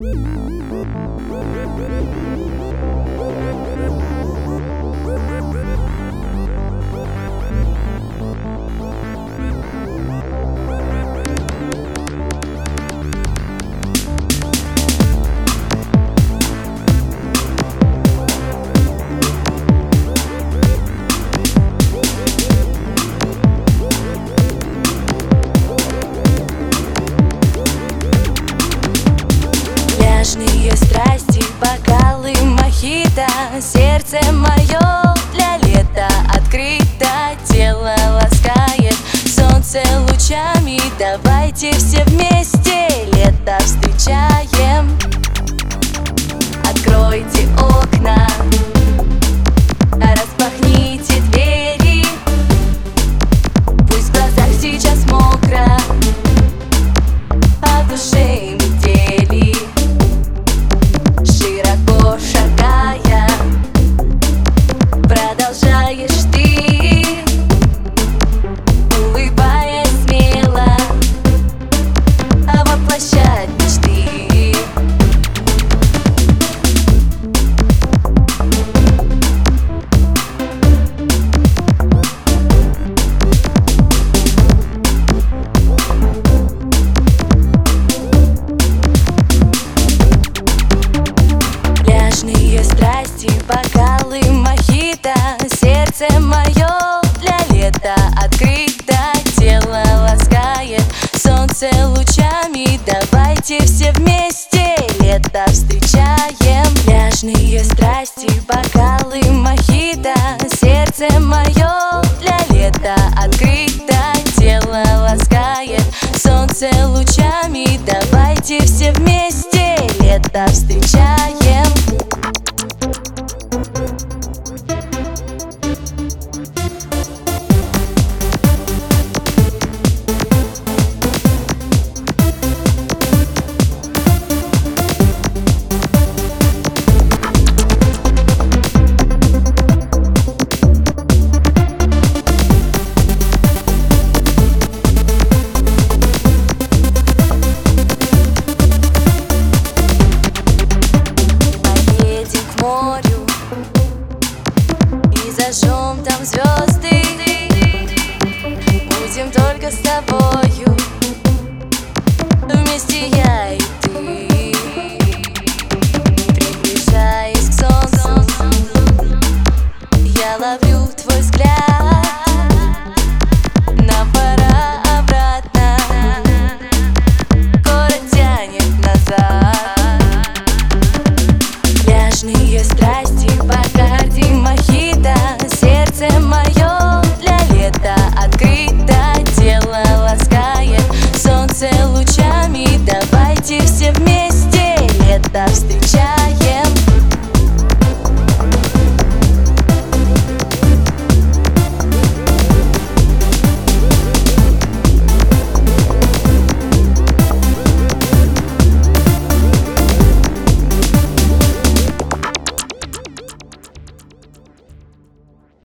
Пляжные мохито Сердце мое для лета открыто Тело ласкает солнце лучами. Давайте все вместе лето встречаем. Откройте солнце лучами Давайте все вместе лето встречаем. Пляжные страсти, бокалы, мохито Сердце мое для лета открыто Тело ласкает. Солнце лучами Давайте все вместе лето встречаем зажжем там звезды Будем только с тобою. Вместе я и ты. Приближаясь к солнцу Я ловлю твой взгляд. Нам пора обратно. Город тянет назад. Пляжные страсти